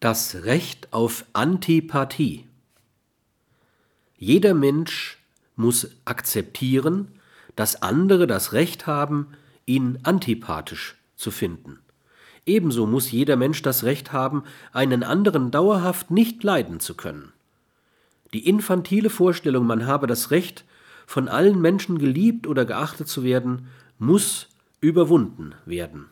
Das Recht auf Antipathie. Jeder Mensch muss akzeptieren, dass andere das Recht haben, ihn antipathisch zu finden. Ebenso muss jeder Mensch das Recht haben, einen anderen dauerhaft nicht leiden zu können. Die infantile Vorstellung, man habe das Recht, von allen Menschen geliebt oder geachtet zu werden, muss überwunden werden.